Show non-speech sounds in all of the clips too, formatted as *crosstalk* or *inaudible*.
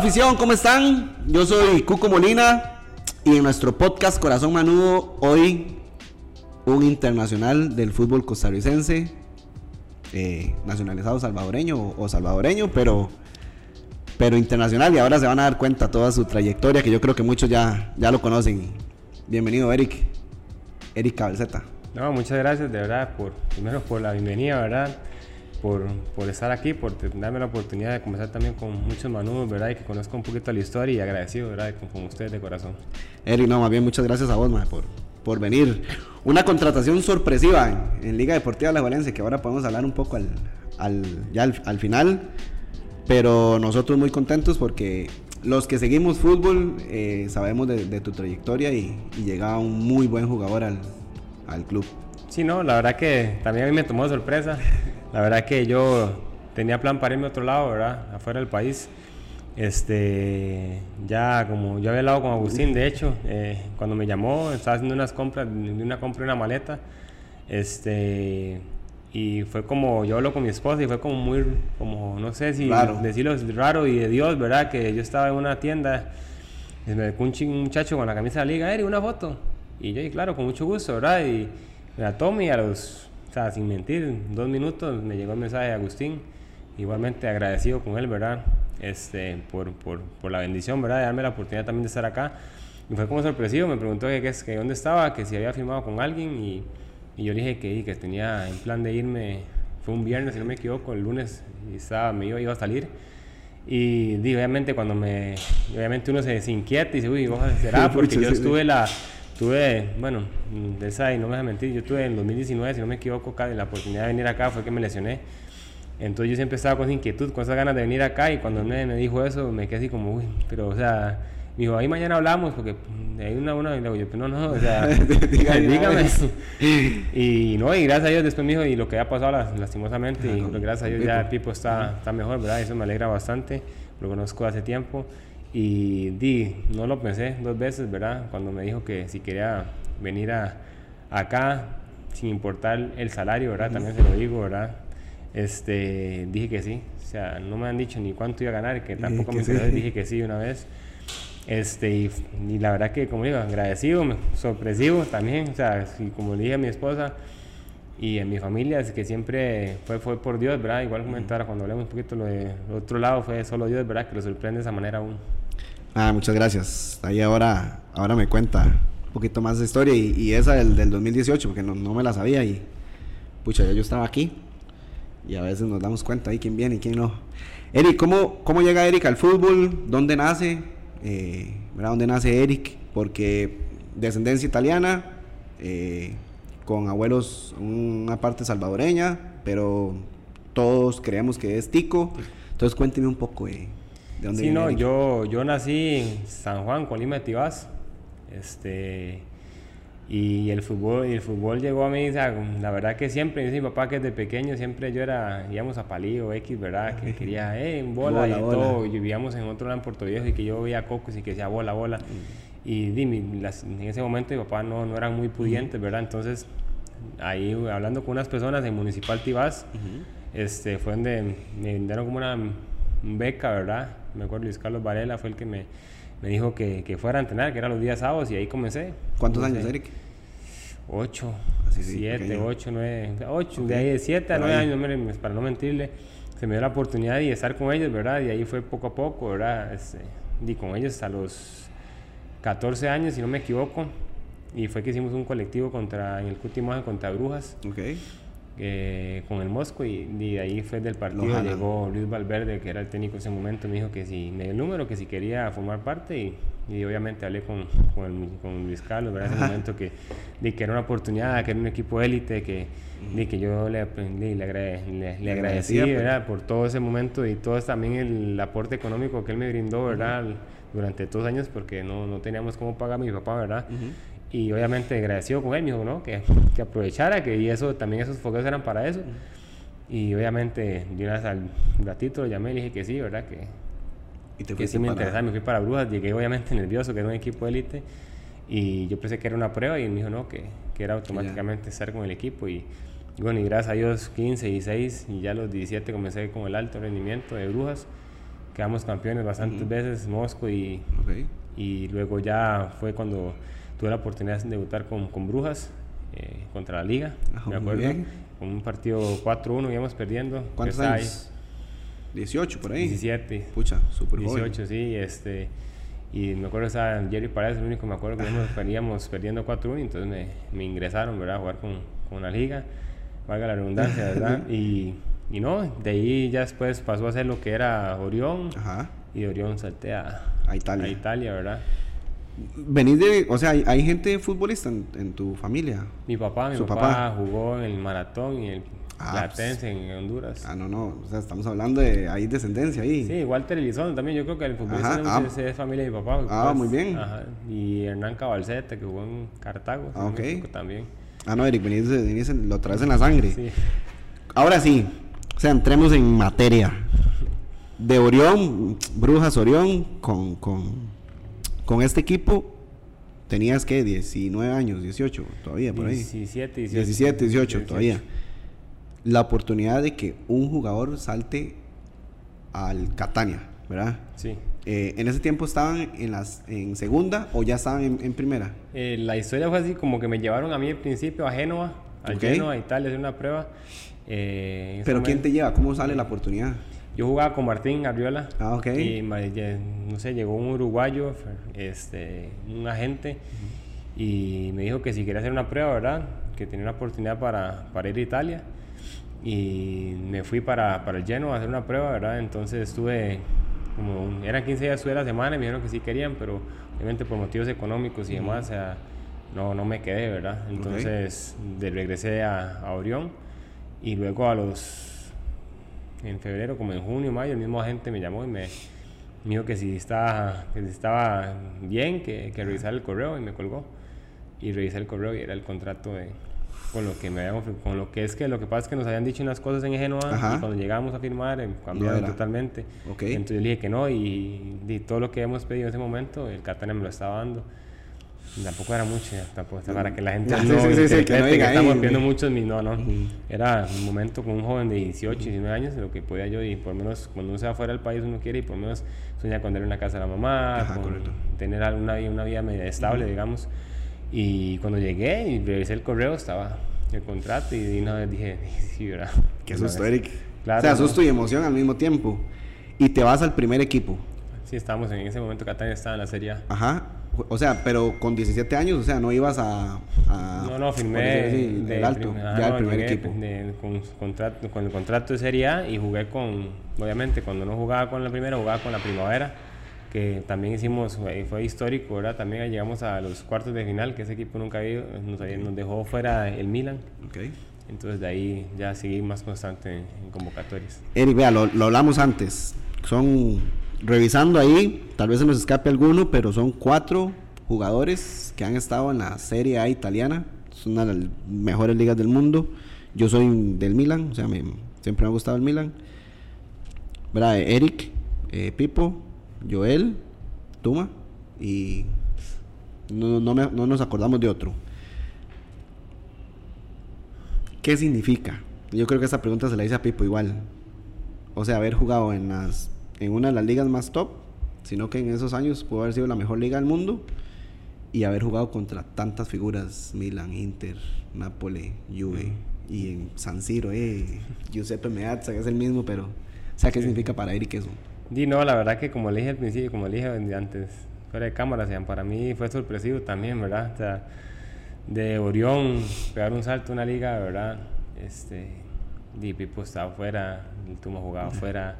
Afición, ¿cómo están? Yo soy Cuco Molina y en nuestro podcast Corazón Manudo hoy un internacional del fútbol costarricense, eh, nacionalizado salvadoreño o, salvadoreño, pero, pero internacional y ahora se van a dar cuenta toda su trayectoria que yo creo que muchos ya, ya lo conocen. Bienvenido Eric, Eric Cabezeta. No, muchas gracias de verdad por, primero por la bienvenida, ¿verdad? Por, por, estar aquí, por darme la oportunidad de conversar también con muchos manudos, ¿verdad? Y que conozco un poquito la historia y agradecido, ¿verdad? Con, ustedes de corazón. Eric, no, más bien muchas gracias a vos, por, por venir. Una contratación sorpresiva en, Liga Deportiva La Valencia, que ahora podemos hablar un poco al, al ya al, final, pero nosotros muy contentos porque los que seguimos fútbol eh, sabemos de, tu trayectoria y, y llegaba un muy buen jugador al, al club. Sí, no, la verdad que también a mí me tomó sorpresa. La verdad que yo tenía plan para irme a otro lado, ¿verdad? Afuera del país. Este, ya como yo había hablado con Agustín, de hecho, eh, cuando me llamó, estaba haciendo unas compras, de una compra de una maleta. Este, y fue como, yo hablo con mi esposa y fue como muy, como, no sé si decirlo es raro y de Dios, ¿verdad? Que yo estaba en una tienda, y me un, un muchacho con la camisa de la liga, Eri, una foto. Y yo, y claro, con mucho gusto, ¿verdad? Y la tomé y a los o sea, sin mentir, dos minutos me llegó el mensaje de Agustín, igualmente agradecido con él, ¿verdad? Este, por, por, por, la bendición, ¿verdad? De darme la oportunidad también de estar acá. Y fue como sorpresivo, me preguntó que, que, que dónde estaba, que si había firmado con alguien y, y yo le dije que, que tenía en plan de irme, fue un viernes, si no me equivoco, el lunes y estaba, me iba, iba a salir. Y obviamente cuando me, obviamente uno se, inquieta y dice, uy, ¿será? *laughs* Porque yo estuve la tuve, bueno, de esa y no me voy a mentir, yo tuve en 2019, si no me equivoco, la oportunidad de venir acá fue que me lesioné. Entonces yo siempre estaba con esa inquietud, con esas ganas de venir acá y cuando me, me dijo eso me quedé así como, uy, pero o sea, me dijo, ahí mañana hablamos porque hay una, una, y yo, no, no, o sea, *laughs* *laughs* dígame. *laughs* y no, y gracias a Dios después me dijo, y lo que ha pasado lastimosamente, y gracias a Dios ya Pipo está, está mejor, ¿verdad? Eso me alegra bastante, lo conozco hace tiempo. Y di, no lo pensé dos veces, ¿verdad? Cuando me dijo que si quería venir a, acá, sin importar el salario, ¿verdad? También se lo digo, ¿verdad? Este, dije que sí. O sea, no me han dicho ni cuánto iba a ganar, que tampoco me interesó, dije que sí una vez. Este, y, la verdad que, como digo, agradecido, sorpresivo también. O sea, y como le dije a mi esposa y a mi familia, es que siempre fue, fue por Dios, ¿verdad? Igual comentar cuando hablamos un poquito lo de otro lado, fue solo Dios, ¿verdad? Que lo sorprende de esa manera aún. Ah, muchas gracias. Ahí ahora, ahora me cuenta un poquito más de historia y, esa del, del, 2018, porque no, no, me la sabía y pucha, ya yo estaba aquí y a veces nos damos cuenta ahí quién viene y quién no. Eric, ¿cómo, cómo llega Eric al fútbol? ¿Dónde nace? Eh, ¿Dónde nace Eric? Porque descendencia italiana, eh, con abuelos una parte salvadoreña, pero todos creemos que es tico. Entonces cuénteme un poco. Eh, sí, no, yo, yo nací en San Juan, Colima de Tibás. Este, y el fútbol, y el fútbol llegó a mí, la verdad que siempre, mi papá que desde pequeño siempre yo era, íbamos a Palío X, ¿verdad? Que *laughs* quería, eh, en bola, y todo. Y vivíamos en otro lado en Puerto Viejo y que yo veía cocos y que decía bola, bola. Mm. Y dime, en ese momento mi papá no, no eran muy pudientes, ¿verdad? Entonces, ahí hablando con unas personas en Municipal Tibás, este, fue donde me dieron como una beca, ¿verdad? me acuerdo Luis Carlos Varela fue el que me, me dijo que, que, fuera a entrenar, que eran los días sábados y ahí comencé. ¿Cuántos años, Eric? Ocho, siete, ocho, nueve, ocho, de ahí de siete a nueve años, para no mentirle, se me dio la oportunidad de estar con ellos, ¿verdad? Y ahí fue poco a poco, ¿verdad? Este, y con ellos a los 14 años, si no me equivoco, y fue que hicimos un colectivo contra, en el último contra Brujas. Okay. Eh, con el Mosco y, de ahí fue del partido llegó Luis Valverde que era el técnico en ese momento me dijo que si me dio el número que si quería formar parte y, y obviamente hablé con, con, con, Luis Carlos en ese momento que, de que era una oportunidad que era un equipo élite que, de que yo le, le, le, le agradecí ¿verdad? por todo ese momento y todo también el aporte económico que él me brindó ¿verdad? durante todos años porque no, no teníamos cómo pagar a mi papá ¿verdad? Y obviamente agradecido con él, me dijo, ¿no? Que, que aprovechara, que y eso, también esos fogueos eran para eso. Y obviamente, de una vez al ratito lo llamé y le dije que sí, ¿verdad? Que, ¿Y te que sí me interesaba, me fui para Brujas, llegué obviamente nervioso, que era un equipo élite, y yo pensé que era una prueba y me dijo, no, que, que era automáticamente estar con el equipo. Y, bueno, y gracias a Dios, 15 y 6, y ya los 17 comencé con el alto rendimiento de Brujas. quedamos campeones bastantes veces, Mosco, y, y luego ya fue cuando tuve la oportunidad de debutar con, con Brujas eh, contra la Liga, Ajá, me acuerdo. Con un partido 4-1 íbamos perdiendo. ¿Cuántos estaba años? 18 por ahí. ahí, 17. Pucha, súper joven. 18, sí, este, y me acuerdo que estaba Jerry Paredes, el único que me acuerdo que íbamos, *laughs* veníamos perdiendo 4-1, y entonces me, me ingresaron, ¿verdad? A jugar con, con la liga, valga la redundancia, *laughs* ¿verdad? y, y no, de ahí ya después pasó a ser lo que era Orión, Ajá. y de Orión salté a, A Italia. a Italia, ¿verdad? Venís de, o sea, hay, hay gente futbolista en, en tu familia. Mi papá, mi ¿Su papá, papá? jugó en el maratón y el Ah, Platense en Honduras. Ah, no, no, o sea, estamos hablando de, hay descendencia ahí. Sí, Walter Elizondo también, yo creo que el futbolista ah. es, es familia de mi papá. Ah, muy bien. Ajá, y Hernán Cabalceta, que jugó en Cartago. Ah, ok. equivoco, También. Ah, no, Eric, venís, de- venís en- lo traes en la sangre. Sí. Ahora sí, o sea, entremos en materia. De Orión, Brujas Orión, con, con, con este equipo, tenías que 19 años, 18, todavía por ahí. 17, 18. 17, 18, todavía. La oportunidad de que un jugador salte al Catania, ¿verdad? Sí. Eh, ¿En ese tiempo estaban en, las, en segunda o ya estaban en, en primera? Eh, la historia fue así como que me llevaron a mí al principio a Génova, al Ok. Génova, a Italia, a hacer una prueba. Eh, ¿Pero quién te lleva? ¿Cómo sale la oportunidad? Yo jugaba con Martín Arriola. Ah, ok. Y no sé, llegó un uruguayo, este, un agente, y me dijo que si quería hacer una prueba, ¿verdad? Que tenía una oportunidad para, para ir a Italia. Y me fui para, para el Genoa a hacer una prueba, ¿verdad? Entonces estuve como, un- eran 15 días estuve a la semana y me dijeron que sí querían, pero obviamente por motivos económicos y demás, o sea, no, no me quedé, ¿verdad? Entonces de, regresé a, a Orión y luego a los en febrero, como en junio, mayo, el mismo agente me llamó y me, me dijo que si estaba, que si estaba bien, que, que revisara el correo y me colgó. Y revisé el correo y era el contrato de, con lo que me habían ofre- con lo que es que lo que pasa es que nos habían dicho unas cosas en Génova Ajá. y cuando llegamos a firmar eh, cambiaron totalmente. Ok. Entonces yo dije que no y, y todo lo que hemos pedido en ese momento, el Catania me lo estaba dando. Tampoco era mucho, ya, tampoco, para que la gente *laughs* sí, no, sí, sí, que no ahí, estamos viendo muchos no, no. Era un momento con un joven de 18, 19 años, lo que podía yo, y por lo menos cuando uno se va fuera del país uno quiere, y por lo menos soñar con tener una casa a la mamá, Ajá, con tener alguna vida, una vida media estable, digamos. Y cuando llegué y revisé el correo, estaba el contrato, y una vez dije, sí, ¿verdad? Qué susto. Eric. Claro, o sea, susto y emoción al mismo tiempo. Y te vas al primer equipo. Sí, estábamos en ese momento, Catania estaba en la Serie A. Ajá. O sea, pero con 17 años, o sea, no ibas a. a- No, no, firmé así, de el alto, prim- ajá, ya el no, primer llegué equipo. de- con, contrato, con el contrato de Serie A y jugué con, obviamente, cuando no jugaba con la primera, jugaba con la primavera, que también hicimos, fue, fue histórico, ¿verdad? También llegamos a los cuartos de final, que ese equipo nunca había nos, nos dejó fuera el Milan, Ok. entonces de ahí ya seguí más constante en, en convocatorias. Eric, vea, lo, lo hablamos antes. Son, revisando ahí, tal vez se nos escape alguno, pero son cuatro jugadores que han estado en la Serie A italiana. Es una de las mejores ligas del mundo. Yo soy del Milan, o sea, me- siempre me ha gustado el Milan. ¿Verdad? Eric, eh, Pipo, Joel, Tuma y no, no, me- no nos acordamos de otro. ¿Qué significa? Yo creo que esa pregunta se la hice a Pipo igual. O sea, haber jugado en, las, en una de las ligas más top, sino que en esos años pudo haber sido la mejor liga del mundo y haber jugado contra tantas figuras, Milan, Inter, Napoli, Juve y en San Siro, eh, Giuseppe Meazza, que es el mismo, pero o sea, ¿qué significa para Eric eso? Di, no, la verdad que como le dije al principio, como le dije antes, fuera de cámara, o sea, para mí fue sorpresivo también, ¿verdad? O sea, de Orión, pegar un salto a una liga, ¿verdad? Este, Di Pipo estaba afuera, el Tuma jugaba *laughs* afuera,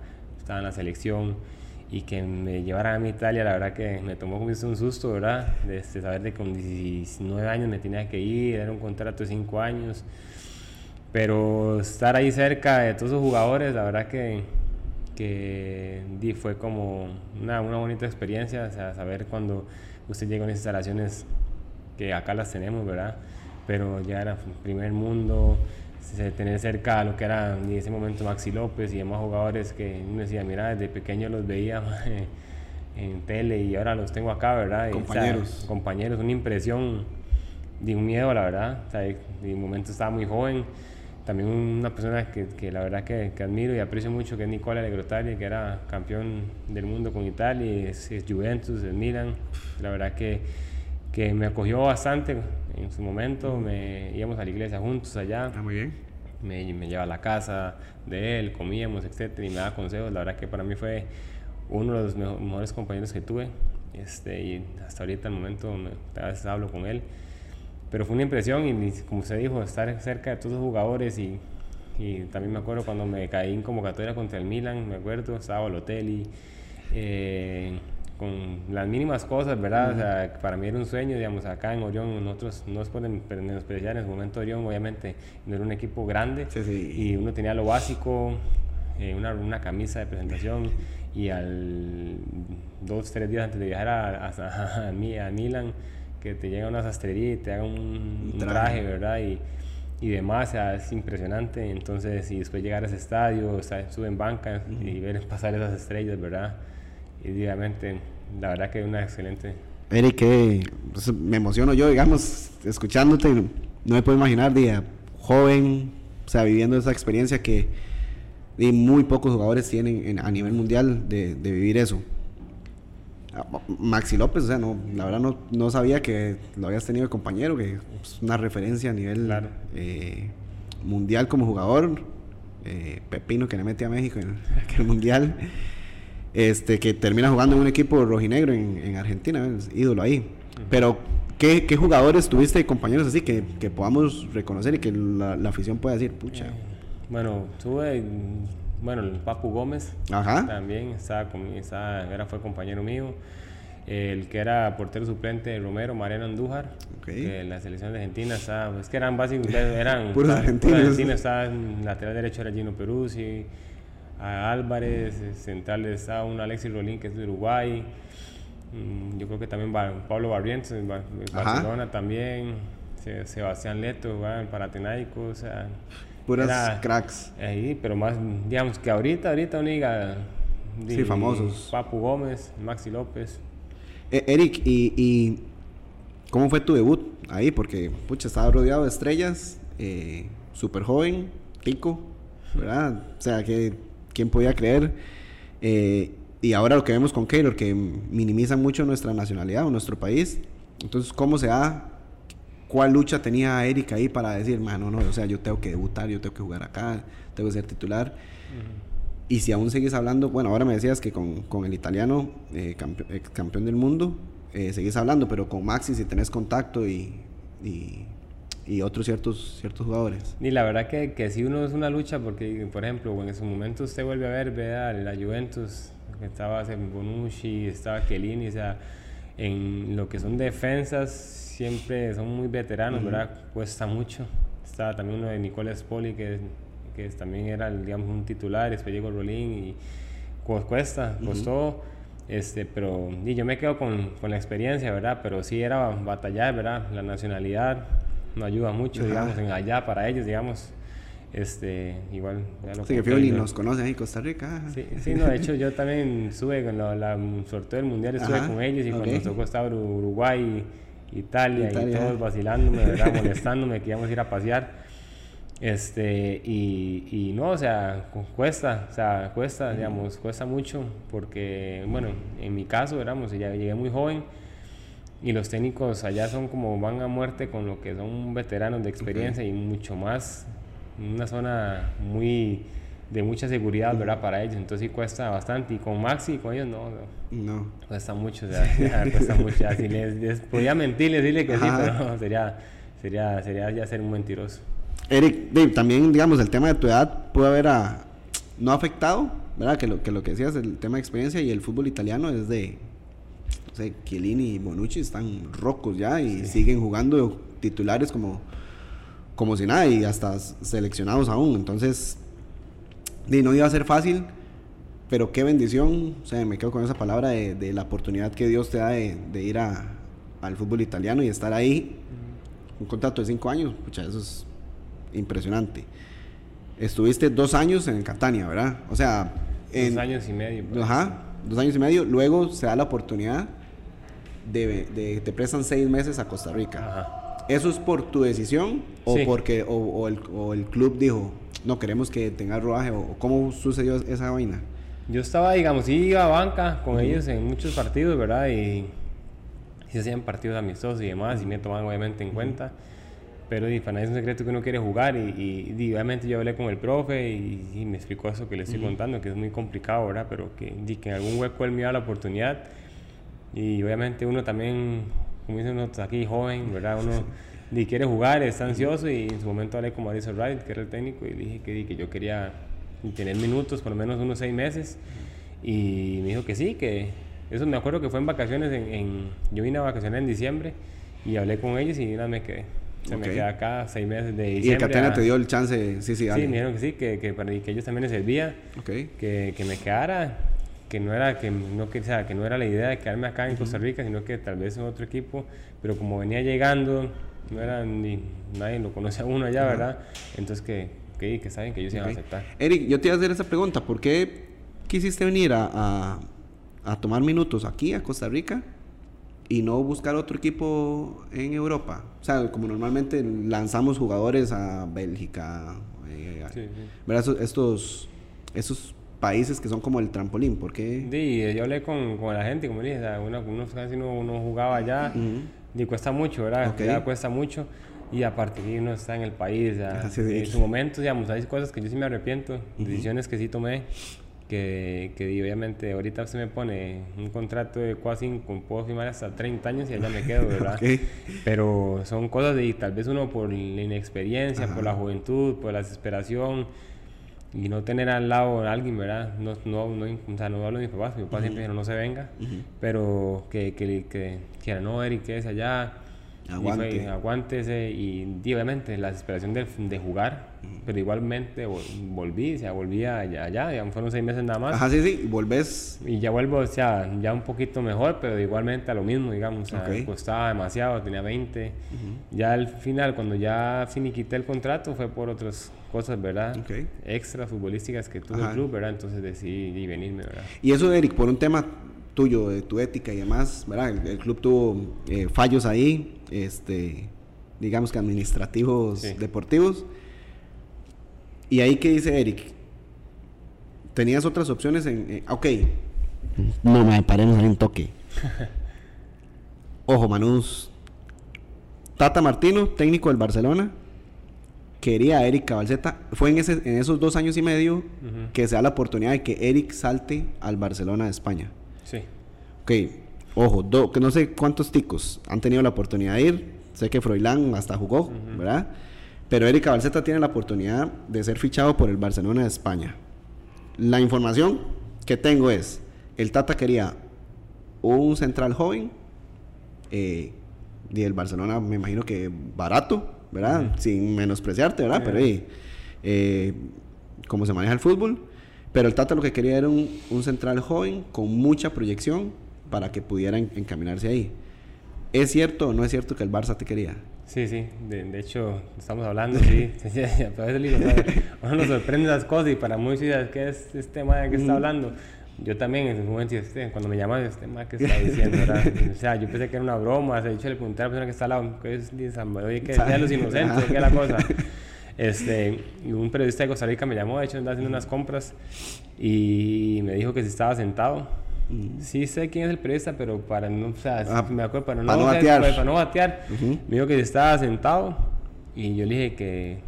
estaba en la selección y que me llevaran a mi Italia, la verdad que me tomó un susto, ¿verdad? De este, saber de que con 19 años me tenía que ir, era un contrato de 5 años, pero estar ahí cerca de todos esos jugadores, la verdad que, que fue como una, una bonita experiencia, o sea, saber cuando usted llega a unas instalaciones que acá las tenemos, ¿verdad? Pero ya era primer mundo, tener cerca a lo que era en ese momento Maxi López y demás jugadores que uno decía, mira, desde pequeño los veía *laughs* en tele y ahora los tengo acá, ¿verdad? Y, o sea, Compañeros. compañeros, una impresión de un miedo, la verdad. O sea, de, de momento estaba muy joven, también una persona que, que la verdad que, que, admiro y aprecio mucho, que es Nicola Legrotari, que era campeón del mundo con Italia, es, es Juventus, es Milan. La verdad que, que me acogió bastante en su momento, me íbamos a la iglesia juntos allá. Ah, muy bien. Me, me llevaba a la casa de él, comíamos, etcétera, y me daba consejos. La verdad que para mí fue uno de los mejores compañeros que tuve. Este, y hasta ahorita, el momento, me, a veces hablo con él pero fue una impresión y como usted dijo, estar cerca de todos los jugadores y, y también me acuerdo cuando me caí en convocatoria contra el Milan, me acuerdo, estaba al hotel y eh, con las mínimas cosas, ¿verdad? O sea, para mí era un sueño, digamos, acá en Orión nosotros no se pueden menospreciar, en ese momento Orión obviamente no era un equipo grande Sí, sí. y uno tenía lo básico, eh, una, una camisa de presentación y al dos, tres días antes de viajar a, a, a, a Milan que te llega una sastrería y te haga un, un traje, ¿verdad? Y, y demás, o sea, es impresionante. Entonces, y después llegar a ese estadio, o sea, sube en banca uh -huh. y ver pasar esas estrellas, ¿verdad? Y obviamente, la verdad que es una excelente. Eric, que pues, me emociono yo, digamos, escuchándote, no me puedo imaginar, día joven, o sea, viviendo esa experiencia que y muy pocos jugadores tienen en, a nivel mundial de, de vivir eso. Maxi López, o sea, no, la verdad no, no sabía que lo habías tenido de compañero, que es una referencia a nivel claro. eh, mundial como jugador. Eh, Pepino que le mete a México en el *laughs* mundial. Este, que termina jugando en un equipo rojinegro en, en Argentina, es ídolo ahí. Uh -huh. Pero, ¿qué, ¿qué, jugadores tuviste compañeros así que, que podamos reconocer y que la, la afición pueda decir, pucha? Eh, bueno, tuve bueno, el Papu Gómez Ajá. también estaba, estaba, era, fue compañero mío. El que era portero suplente Romero, Mariano Andújar, okay. que la selección de Argentina estaba, es que eran básicos, eran *laughs* puros argentinos. Argentina, estaba en lateral derecho era Gino Peruzzi, a Álvarez, centrales estaba un Alexis Rolín que es de Uruguay, mm, yo creo que también Pablo Barrientos, Barcelona Ajá. también, Sebastián Leto, el Paratenaico, o sea, puras era, cracks. Ahí, pero más, digamos que ahorita, ahorita una liga. Sí, famosos. Papu Gómez, Maxi López. Eh, Eric, ¿y, ¿y, cómo fue tu debut ahí? Porque, pucha, estaba rodeado de estrellas, eh, súper joven, pico, ¿verdad? O sea, que, ¿quién podía creer? Eh, y ahora lo que vemos con Keylor, que minimiza mucho nuestra nacionalidad o nuestro país. Entonces, ¿cómo se da cuál lucha tenía Eric ahí para decir, mano, no, o sea, yo tengo que debutar, yo tengo que jugar acá, tengo que ser titular. Uh -huh. Y si aún seguís hablando, bueno, ahora me decías que con, con el italiano, eh, campe, campeón del mundo, eh, seguís hablando, pero con Maxi si tenés contacto y, y, y, otros ciertos, ciertos jugadores. Y la verdad que, que sí uno es una lucha porque, por ejemplo, en su momento usted vuelve a ver, vea la Juventus, estaba Bonucci, estaba Chiellini, o sea, en lo que son defensas siempre son muy veteranos, uh -huh. ¿verdad? Cuesta mucho. Estaba también uno de Nicola Spoli, que, que también era, digamos, un titular, después llegó Rolín y cuesta, costó. Uh -huh. Este, pero y yo me quedo con, con, la experiencia, ¿verdad? Pero sí era batallar, ¿verdad? La nacionalidad no ayuda mucho, -huh. digamos, en allá para ellos, digamos. Este, igual. Ya lo sí, que Fioli nos conoce ahí en Costa Rica. Sí, sí, no, de hecho yo también estuve con la, la sorteo del mundial, estuve Ajá, con ellos y okay. cuando nos tocó estar Uruguay, Italia, Italia, y todos vacilándome, ¿verdad? *laughs* molestándome, que íbamos a ir a pasear. Este, y, y, no, o sea, cuesta, o sea, cuesta, digamos, cuesta mucho, porque, bueno, en mi caso, éramos, ya llegué muy joven, y los técnicos allá son como van a muerte con lo que son veteranos de experiencia okay. y mucho más, una zona muy de mucha seguridad, ¿verdad? Para ellos, entonces sí cuesta bastante. Y con Maxi, con ellos no, no. no. Cuesta mucho, o sea, *laughs* ya, cuesta mucho. Ya, si les, les, podía mentir, decirle que Ajá. sí, pero no, sería, sería, sería ya ser un mentiroso. Eric, Dave, también, digamos, el tema de tu edad puede haber a, no afectado, ¿verdad? Que lo, que lo que decías, el tema de experiencia y el fútbol italiano es de, no sé, Chiellini y Bonucci están rocos ya y sí. siguen jugando titulares como, como si nada y hasta seleccionados aún. Entonces, y no iba a ser fácil, pero qué bendición, o sea, me quedo con esa palabra de, de la oportunidad que Dios te da de, de ir a, al fútbol italiano y estar ahí, un contrato de cinco años, pucha, eso es impresionante. Estuviste dos años en Catania, ¿verdad? O sea, en, dos años y medio. Ajá, dos años y medio, luego se da la oportunidad de, de te prestan seis meses a Costa Rica. Ajá. ¿Eso es por tu decisión o Sí. porque o, o el, o el club dijo, no queremos que tenga rodaje? ¿O cómo sucedió esa vaina? Yo estaba, digamos, iba a banca con ellos en muchos partidos, ¿verdad? Y, y se hacían partidos amistosos y demás, y me tomaban obviamente en cuenta. Pero y, para nadie es un secreto que uno quiere jugar, y, y- y obviamente yo hablé con el profe y, me explicó eso que le estoy contando, que es muy complicado, ¿verdad? Pero que, que en algún hueco él me da la oportunidad. Y obviamente uno también, como dicen nosotros aquí, joven, ¿verdad? Uno *laughs* y quiere jugar, está ansioso y en su momento hablé con Mauricio Wright, que era el técnico, y le dije que, que yo quería tener minutos, por lo menos unos seis meses. Y me dijo que sí, que eso me acuerdo que fue en vacaciones, en, en- yo vine a vacaciones en diciembre y hablé con ellos y una me quedé. Se Ok. me quedé acá seis meses de diciembre. Y el Catena a- te dio el chance, sí, sí, Sí, dale. me dijeron que sí, que, que para que ellos también les servía Ok. que, que me quedara, que no era que no que, o sea, que no era la idea de quedarme acá en Costa Rica, sino que tal vez en otro equipo, pero como venía llegando, no era ni nadie lo conoce a uno allá, ¿verdad? Entonces que que, que saben que ellos iban a aceptar. Eric, yo te iba a hacer esa pregunta. ¿Por qué quisiste venir a, a- a tomar minutos aquí, a Costa Rica, y no buscar otro equipo en Europa? O sea, como normalmente lanzamos jugadores a Bélgica, eh, Sí, sí. Estos, estos, países que son como el trampolín. ¿Por qué? Sí, yo hablé con, con la gente, como dije, o sea, uno, uno casi no, no jugaba allá, y cuesta mucho, ¿verdad? Ok. Ya cuesta mucho, y aparte que uno está en el país, o sea, en su momento, digamos, hay cosas que yo sí me arrepiento, decisiones que sí tomé, que, que obviamente ahorita se me pone un contrato de con- puedo firmar hasta 30 años y allá me quedo, *laughs* ¿verdad? Ok. Pero son cosas de tal vez uno por la inexperiencia, Ajá. por la juventud, por la desesperación y no tener al lado a alguien, ¿verdad? No, no, no, o sea, no hablo de mis papás, mi papá siempre dijo no se venga, pero que, que, que, que no, Eric, que es allá, y Aguante. fue, aguántese y, y obviamente la desesperación de, de jugar, pero igualmente vol- volví, o sea, volví allá, allá, digamos, fueron seis meses nada más. Ajá, sí, sí. Volvés. Y ya vuelvo, o sea, ya un poquito mejor, pero igualmente a lo mismo, digamos. O sea, Ok. costaba demasiado, tenía 20. Ya al final, cuando ya finiquité el contrato, fue por otras cosas, ¿verdad? Ok. Extra futbolísticas que tuvo Ajá. el club, ¿verdad? Entonces decidí venirme, ¿verdad? Y eso, Eric, por un tema tuyo, de tu ética y demás, ¿verdad? El, el club tuvo eh, fallos ahí, este, digamos que administrativos, Sí. deportivos. Y ahí, ¿qué dice Eric? ¿Tenías otras opciones en...? eh, ok. No, me paremos ahí un toque. Ojo, Manús. Tata Martino, técnico del Barcelona, quería a Eric Cabalceta. Fue en, ese, en esos dos años y medio que se da la oportunidad de que Eric salte al Barcelona de España. Sí. Ok, ojo, do- que no sé cuántos ticos han tenido la oportunidad de ir. Sé que Froilán hasta jugó, ¿verdad? Pero Eric Cabalceta tiene la oportunidad de ser fichado por el Barcelona de España. La información que tengo es, el Tata quería un central joven, eh, y el Barcelona me imagino que barato, ¿verdad? Sin menospreciarte, ¿verdad? Pero eh, eh, como se maneja el fútbol. Pero el Tata lo que quería era un, un central joven con mucha proyección para que pudiera en- encaminarse ahí. ¿Es cierto o no es cierto que el Barça te quería? Sí, sí, de, de hecho estamos hablando, sí, *laughs* sí, a veces digo, "Madre, a uno nos sorprende las cosas y para muchos ¿qué es este tema de qué está hablando? Yo también en ese momento, este, cuando me llaman, este que está diciendo, ¿verdad? O sea, yo pensé que era una broma, de hecho le pregunté a la persona que está al lado, ¿qué es de San Oye, ¿qué es de los *laughs* inocentes? ¿Qué es la cosa? Este, un periodista de Costa Rica me llamó, de hecho andaba haciendo unas compras y me dijo que si estaba sentado. Sí sé quién es el periodista, pero para no, o sea, Ah, me acuerdo, para no, para no batear. para no batear. Ujú. Me dijo que estaba sentado y yo le dije que,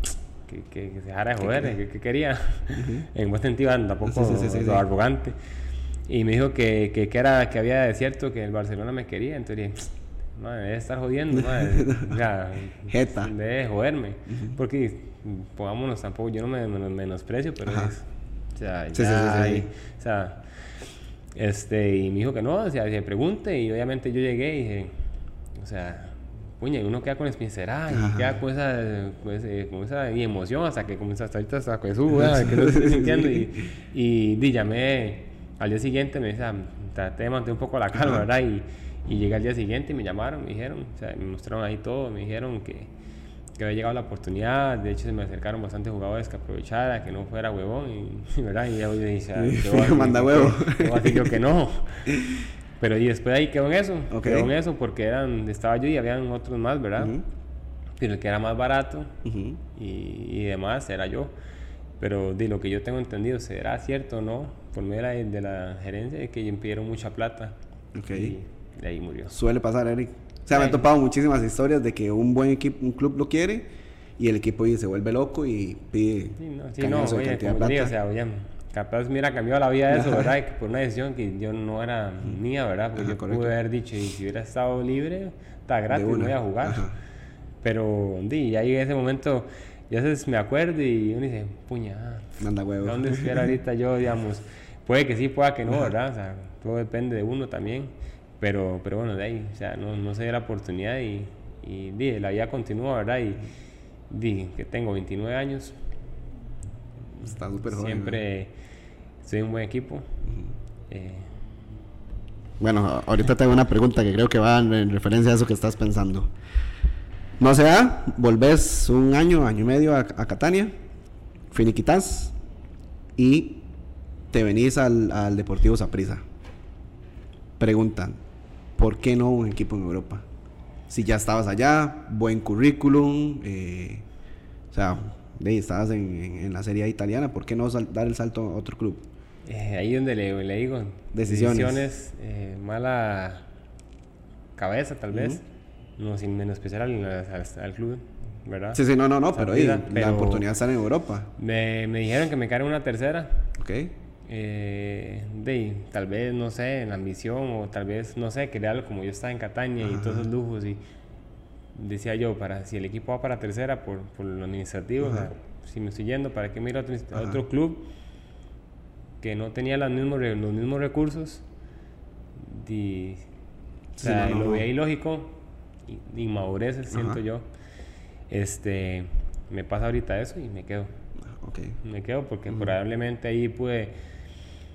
que, que- que se dejara de joder, que, que quería. En buen sentido, tampoco Sí, sí, sí, arrogante. Y me dijo que, que, que era, que había de cierto que el Barcelona me quería. Entonces dije, madre, debe estar jodiendo, madre. O sea, *laughs* Jeta. debe de joderme. Porque, pongámonos tampoco, yo no me, me- menosprecio, pero es. O sea, ya o sea, este, y me dijo que no, o sea, que pregunte, y obviamente yo llegué y dije, o sea, puña, y uno queda con espincerada, Ajá. y queda con esa, con ese- con esa y emoción hasta que comienza hasta ahorita hasta que ¿verdad? que no estoy *laughs* sintiendo, y, y, di, llamé al día siguiente, me dice, ah, traté de mantener un poco la calma, ¿verdad? Y, y llegué al día siguiente y me llamaron, me dijeron, o sea, me mostraron ahí todo, me dijeron que, que había llegado la oportunidad, de hecho se me acercaron bastantes jugadores que aprovechara, que no fuera huevón, y, *laughs* ¿verdad? Y yo dije, ah, *laughs* ¿qué voy a decir? Manda huevo. *laughs* ¿Qué voy a decir yo que no? Pero y después ahí quedó en eso, Ok. quedó en eso porque eran, estaba yo y habían otros más, ¿verdad? Ujú. pero el que era más barato Ujú. y, y demás era yo. Pero de lo que yo tengo entendido, ¿será cierto o no? Por medio de la, de la gerencia, que pidieron mucha plata. Ok. Y de ahí murió. Suele pasar, Eric. O sea, me he Sí. topado muchísimas historias de que un buen equipo, un club lo quiere y el equipo y se vuelve loco y pide Sí, no, sí, no, de oye, cantidad de como te digo, o plata. sea, oye, capaz me hubiera cambiado la vida eso, ¿verdad? Y que por una decisión que yo no era mía, ¿verdad? Porque Ajá, yo correcto. pude haber dicho, y si hubiera estado libre, está gratis, una. voy a jugar. Ajá. Pero, di, ya llegué a ese momento, y a veces me acuerdo y uno dice, puña, Manda huevo. ¿dónde estuviera ahorita yo, digamos? Puede que sí, pueda que no, ¿verdad? O sea, todo depende de uno también. Pero, pero bueno, de ahí, o sea, no, no se dio la oportunidad y, y di, la vida continúa, ¿verdad? Y di, que tengo 29 años, Está súper joven. ¿no? Siempre soy un buen equipo. Eh, Bueno, ahorita tengo una pregunta que creo que va en, en referencia a eso que estás pensando. No se da, volvés un año, año y medio a, a Catania, finiquitas y te venís al, al Deportivo Saprissa. Preguntan, ¿por qué no un equipo en Europa? Si ya estabas allá, buen currículum, eh, o sea, de estabas en, en- en la serie italiana, ¿por qué no sal- dar el salto a otro club? eh, ahí donde le, le digo, Decisiones. eh, mala cabeza tal vez, no sin menospreciar al, al, al club, ¿verdad? Sí, sí, no, no, no, pero, ahí, Saprissa, la pero- oportunidad de estar en Europa, Me, me dijeron que me quedara una tercera. ¿ok? Eh, de tal vez, no sé, en la ambición o tal vez, no sé, quería algo como yo estaba en Catania y todos esos lujos y decía yo, para si el equipo va para tercera por, por lo administrativo, o sea, si me estoy yendo, ¿para qué me ir a otro, a Ajá. otro club que no tenía los mismos, los mismos recursos? Y, o Sí, sea, no, no, lo veía ilógico, siento Ajá. yo. Este, me pasa ahorita eso y me quedo. Me quedo porque probablemente ahí pude,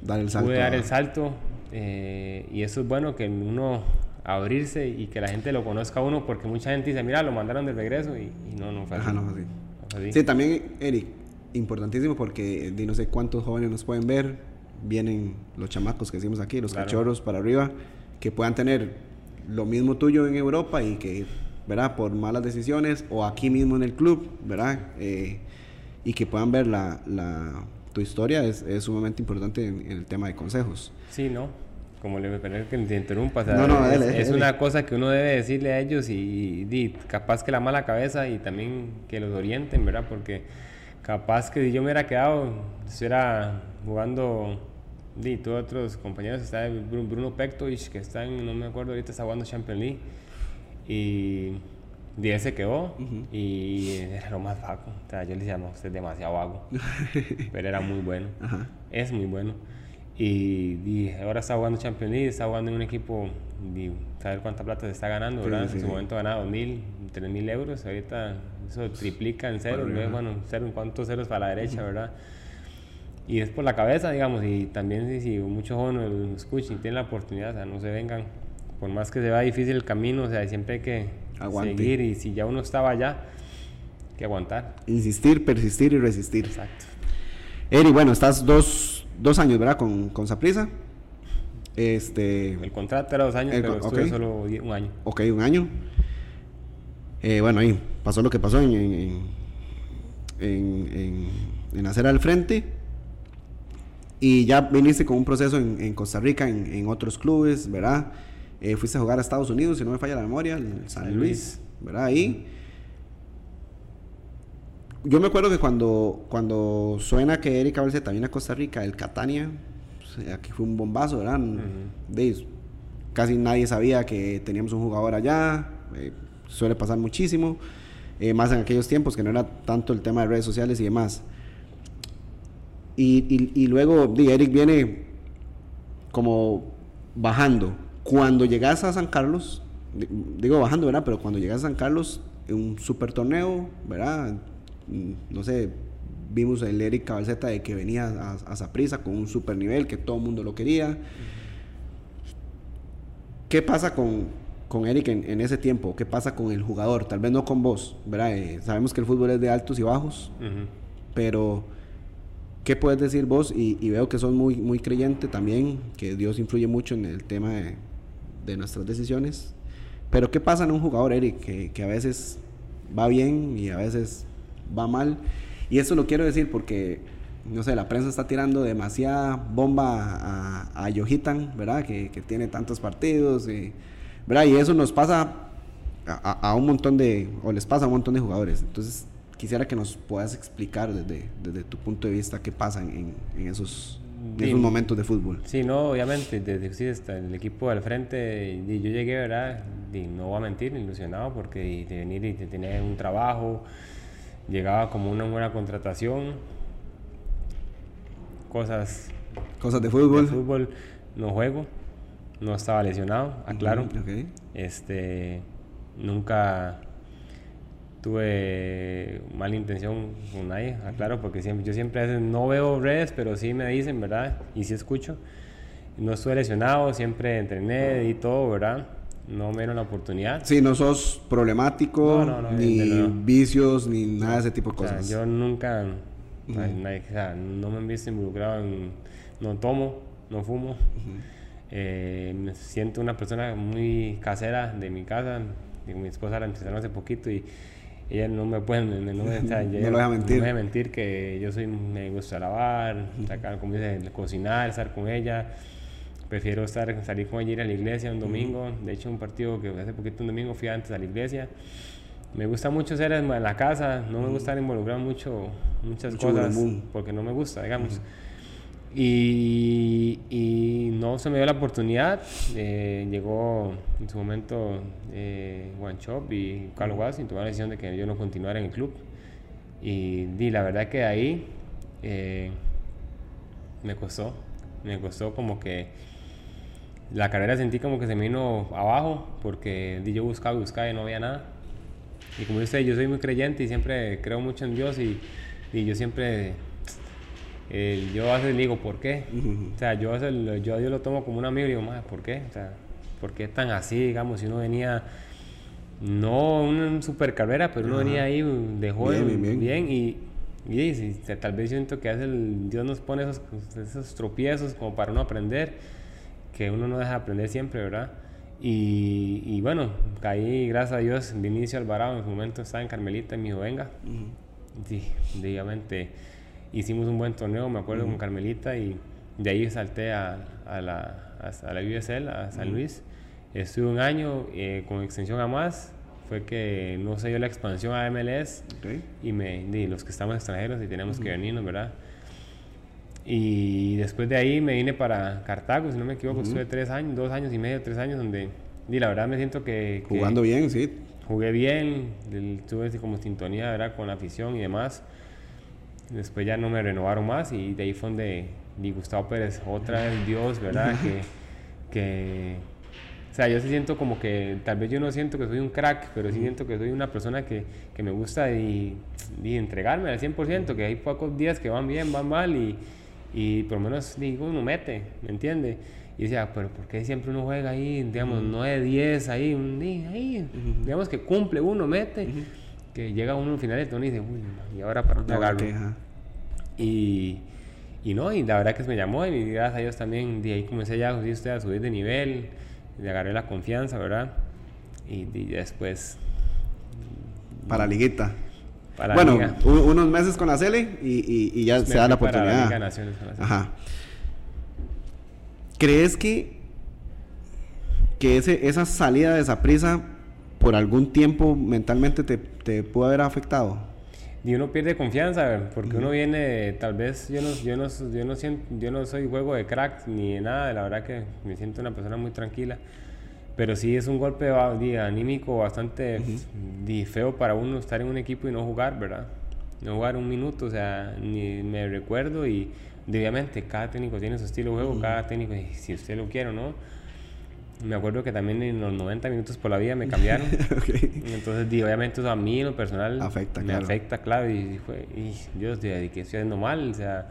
dar el salto. pude dar el salto eh, y eso es bueno que uno abrirse y que la gente lo conozca a uno porque mucha gente dice, mira, lo mandaron de regreso y, y no, no fue así. Ajá, no, así. No fue así. Sí, también, Eric, importantísimo porque de no sé cuántos jóvenes nos pueden ver, vienen los chamacos que decimos aquí, los Claro. cachorros para arriba, que puedan tener lo mismo tuyo en Europa y que, ¿verdad? Por malas decisiones o aquí mismo en el club, ¿verdad? Eh, y que puedan ver la, la- tu historia es, es sumamente importante en, en el tema de consejos. Sí, ¿no? Como le perdón que te interrumpa, o sea, No, no, es, dale, es dale. una cosa que uno debe decirle a ellos y, y capaz que la mala cabeza y también que los orienten, ¿verdad? Porque capaz que si yo me hubiera quedado, estuviera jugando, di, todos otros compañeros, está Bruno, Bruno Pektovich, que está en, no me acuerdo, ahorita está jugando Champions League, y di, él se quedó y era lo más vago, o sea, yo le decía, no, usted es demasiado vago, *laughs* pero era muy bueno Ajá. es muy bueno. Y, y ahora está jugando Champions League, está jugando en un equipo, y saber cuánta plata se está ganando, Sí, ¿verdad? sí, en su sí. momento ganaba 2.000, 3.000 euros, ahorita eso triplica en ceros, Para luego, bueno, cero, cuántos ceros para la derecha, ¿verdad? Y es por la cabeza, digamos, y también si, si muchos jóvenes lo escuchan y tienen la oportunidad, o sea, no se vengan, por más que se vea difícil el camino, o sea, siempre hay que Aguante. seguir y si ya uno estaba allá, que aguantar. Insistir, persistir y resistir. Exacto. Eri, bueno, estás dos, dos años, ¿verdad? Con, con Saprissa. Este, El contrato era dos años, El pero estuve ok. solo un año. ok, un año. Eh, bueno, ahí pasó lo que pasó en, en, en, en, en- en hacer al frente. Y ya viniste con un proceso en, en Costa Rica, en, en otros clubes, ¿verdad? Eh, fuiste a jugar a Estados Unidos, si no me falla la memoria, el San Luis. ¿verdad? Ahí. Yo me acuerdo que cuando, cuando suena que Erika Balseta viene a Costa Rica, el Catania, pues, aquí fue un bombazo, ¿verdad? De- casi nadie sabía que teníamos un jugador allá, eh, suele pasar muchísimo, eh, más en aquellos tiempos que no era tanto el tema de redes sociales y demás. Y, y- y luego Eric viene como bajando. Cuando llegas a San Carlos, di- digo bajando, ¿verdad? Pero cuando llegas a San Carlos, en un super torneo, ¿verdad? Mm, No sé, vimos el Eric Cabalceta de que venía a, a Saprissa con un super nivel, que todo el mundo lo quería. ¿Qué pasa con, con Eric en, en ese tiempo? ¿Qué pasa con el jugador? Tal vez no con vos, ¿verdad? Eh, sabemos que el fútbol es de altos y bajos, pero ¿qué puedes decir vos? Y, y veo que sos muy, muy creyente también, que Dios influye mucho en el tema de, de nuestras decisiones. Pero ¿qué pasa en un jugador, Eric, que, que a veces va bien y a veces va mal. Y eso lo quiero decir porque, no sé, la prensa está tirando demasiada bomba a, a Yohitan, ¿verdad? Que, que, tiene tantos partidos, y, ¿verdad? Y eso nos pasa a, a, un montón de, o les pasa a un montón de jugadores. Entonces, quisiera que nos puedas explicar desde, desde tu punto de vista qué pasa en, en esos en esos momentos de fútbol. Sí, no, obviamente, desde sí, está el equipo al frente, y yo llegué, ¿verdad? Y no voy a mentir, ilusionado, porque de venir y de tener un trabajo, llegaba como una buena contratación, cosas... Cosas de fútbol. De fútbol, no juego, no estaba lesionado, aclaro. Este, nunca tuve mala intención con nadie, aclaro, porque siempre, yo siempre no veo redes, pero sí me dicen, ¿verdad? Y sí escucho. No estuve lesionado, siempre entrené y todo, ¿verdad? No me dieron la oportunidad. Sí, no sos problemático, ni vicios, ni nada de ese tipo de cosas. yo nunca, no me he visto involucrado en, no tomo, no fumo. Eh, me siento una persona muy casera de mi casa, mi esposa la entrenaron hace poquito y ella no me puede, no, no, me deja mentir. No me mentir que yo soy, me gusta lavar, sacar, como cocinar, estar con ella. Prefiero estar, salir con ella, ir a la iglesia un domingo. De hecho, un partido que hace poquito un domingo fui antes a la iglesia. Me gusta mucho ser en la casa, no me gusta involucrar mucho muchas cosas porque no me gusta, digamos. Y, y, no se me dio la oportunidad. Eh, llegó en su momento eh, One Shop y Carlos Watson tomaron la decisión de que yo no continuara en el club. Y, di la verdad que ahí eh, me costó. Me costó como que la carrera sentí como que se me vino abajo porque di, yo buscaba y buscaba y no había nada. Y como dice, yo soy muy creyente y siempre creo mucho en Dios y, y yo siempre eh, yo a veces le digo, ¿por qué? O sea, yo a veces yo, yo lo tomo como un amigo y digo, más, ¿por qué? O sea, ¿por qué tan así? Digamos, si uno venía, no una super carrera, pero uno venía ahí de joven, bien, bien. y, y, tal vez yo siento que hace Dios nos pone esos, esos tropiezos como para uno aprender, que uno no deja de aprender siempre, ¿verdad? Y, y, bueno, caí, gracias a Dios, Vinicio Alvarado en su momento estaba en Carmelita y me dijo, venga. Sí, obviamente hicimos un buen torneo, me acuerdo, con Carmelita y de ahí salté a, a la, a, la USL, a San Luis. Estuve un año eh, con extensión a más, fue que no se dio la expansión a MLS y me los que estamos extranjeros y tenemos que venirnos, ¿verdad? Y después de ahí me vine para Cartago, si no me equivoco, estuve tres años, dos años y medio, tres años, donde di la verdad me siento que... Jugando bien, sí. Jugué bien, tuve como sintonía, ¿verdad? Con la afición y demás. Después ya no me renovaron más y de ahí fue donde di Gustavo Pérez, otra vez Dios, ¿verdad? *laughs* que, que, o sea, yo sí siento como que, tal vez yo no siento que soy un crack, pero sí siento que soy una persona que, que me gusta y, y, entregarme al 100%, que hay pocos días que van bien, van mal y, y por lo menos digo, uno mete, ¿me entiende? Y decía, pero ¿por qué siempre uno juega ahí, digamos, no 9, 10, ahí, un ahí, digamos que cumple uno, mete que llega uno al final de todo y dice, uy, y ahora para dónde agarro. Y, y no, y la verdad que me llamó y gracias a Dios también de ahí comencé ya a subir de nivel, le agarré la confianza, ¿verdad? Y, después... Para la liguita. Para bueno, unos meses con la Cele y, y, ya se da la oportunidad. La Ajá. ¿Crees que, que ese, esa salida de esa prisa por algún tiempo mentalmente te, te pudo haber afectado? Y uno pierde confianza, porque uno viene, tal vez yo no, yo, no, yo, no siento, yo no soy juego de crack ni de nada, la verdad que me siento una persona muy tranquila, pero sí es un golpe anímico bastante feo para uno estar en un equipo y no jugar, ¿verdad? No jugar un minuto, o sea, ni me recuerdo y obviamente cada técnico tiene su estilo de juego, cada técnico, si usted lo quiere o no, me acuerdo que también en los 90 minutos por la vida me cambiaron. *laughs* Entonces, obviamente, eso a mí en lo personal afecta, me afecta, claro. Y, y Dios, de, que estoy haciendo mal, o sea,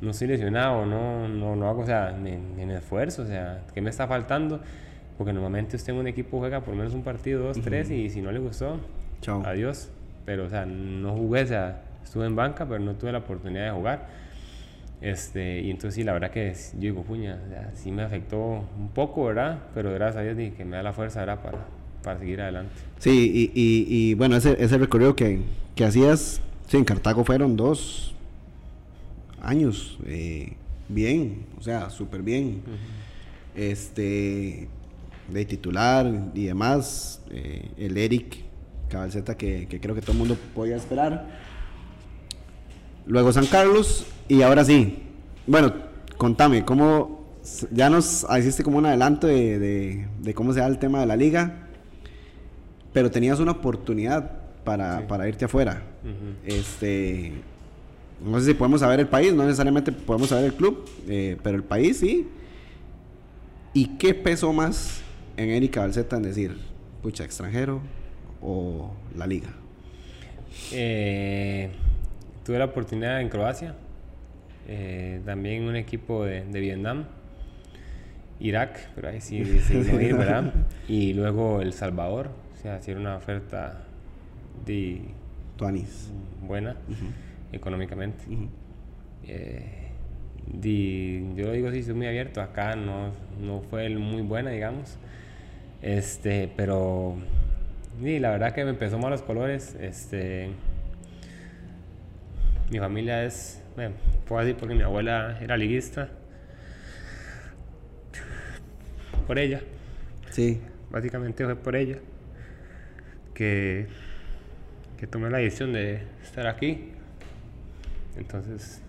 no estoy lesionado, no, no, no hago, o sea, ni, en esfuerzo, o sea, ¿qué me está faltando? Porque normalmente usted en un equipo juega por lo menos un partido, dos, tres, y si no le gustó, Chao. adiós. Pero, o sea, no jugué, o sea, estuve en banca, pero no tuve la oportunidad de jugar. Este, y entonces sí, la verdad que yo digo, puña, sí me afectó un poco, ¿verdad? Pero gracias a Dios que me da la fuerza, ¿verdad? Para, para seguir adelante. Sí, y, y, y bueno, ese, ese recorrido que, que hacías, sí, en Cartago fueron dos años, eh, bien, o sea, súper bien. Este, de titular y demás, eh, el Eric Cabalceta que, que creo que todo el mundo podía esperar. Luego San Carlos y ahora sí. Bueno, contame, ¿cómo ya nos hiciste como un adelanto de, de- de cómo se da el tema de la liga? Pero tenías una oportunidad para, Sí. para irte afuera. Ujú. Este, no sé si podemos saber el país, no necesariamente podemos saber el club, eh, pero el país sí. ¿Y qué pesó más en Erika Balseta en decir, pucha, extranjero o la liga? Eh, tuve la oportunidad en Croacia, eh, también un equipo de, de Vietnam, Irak, pero ahí sí no ir, ¿verdad? *laughs* Y luego El Salvador, o sea, hacía una oferta de, Tuanis. buena económicamente. Ujú. Eh, di- yo lo digo así, soy muy abierto. Acá no, no fue muy buena, digamos. Este, pero di, la verdad que me empezó mal los colores. Este, mi familia es, bueno, fue así porque mi abuela era liguista. Por ella, Sí, básicamente fue por ella que, que tomé la decisión de estar aquí. Entonces,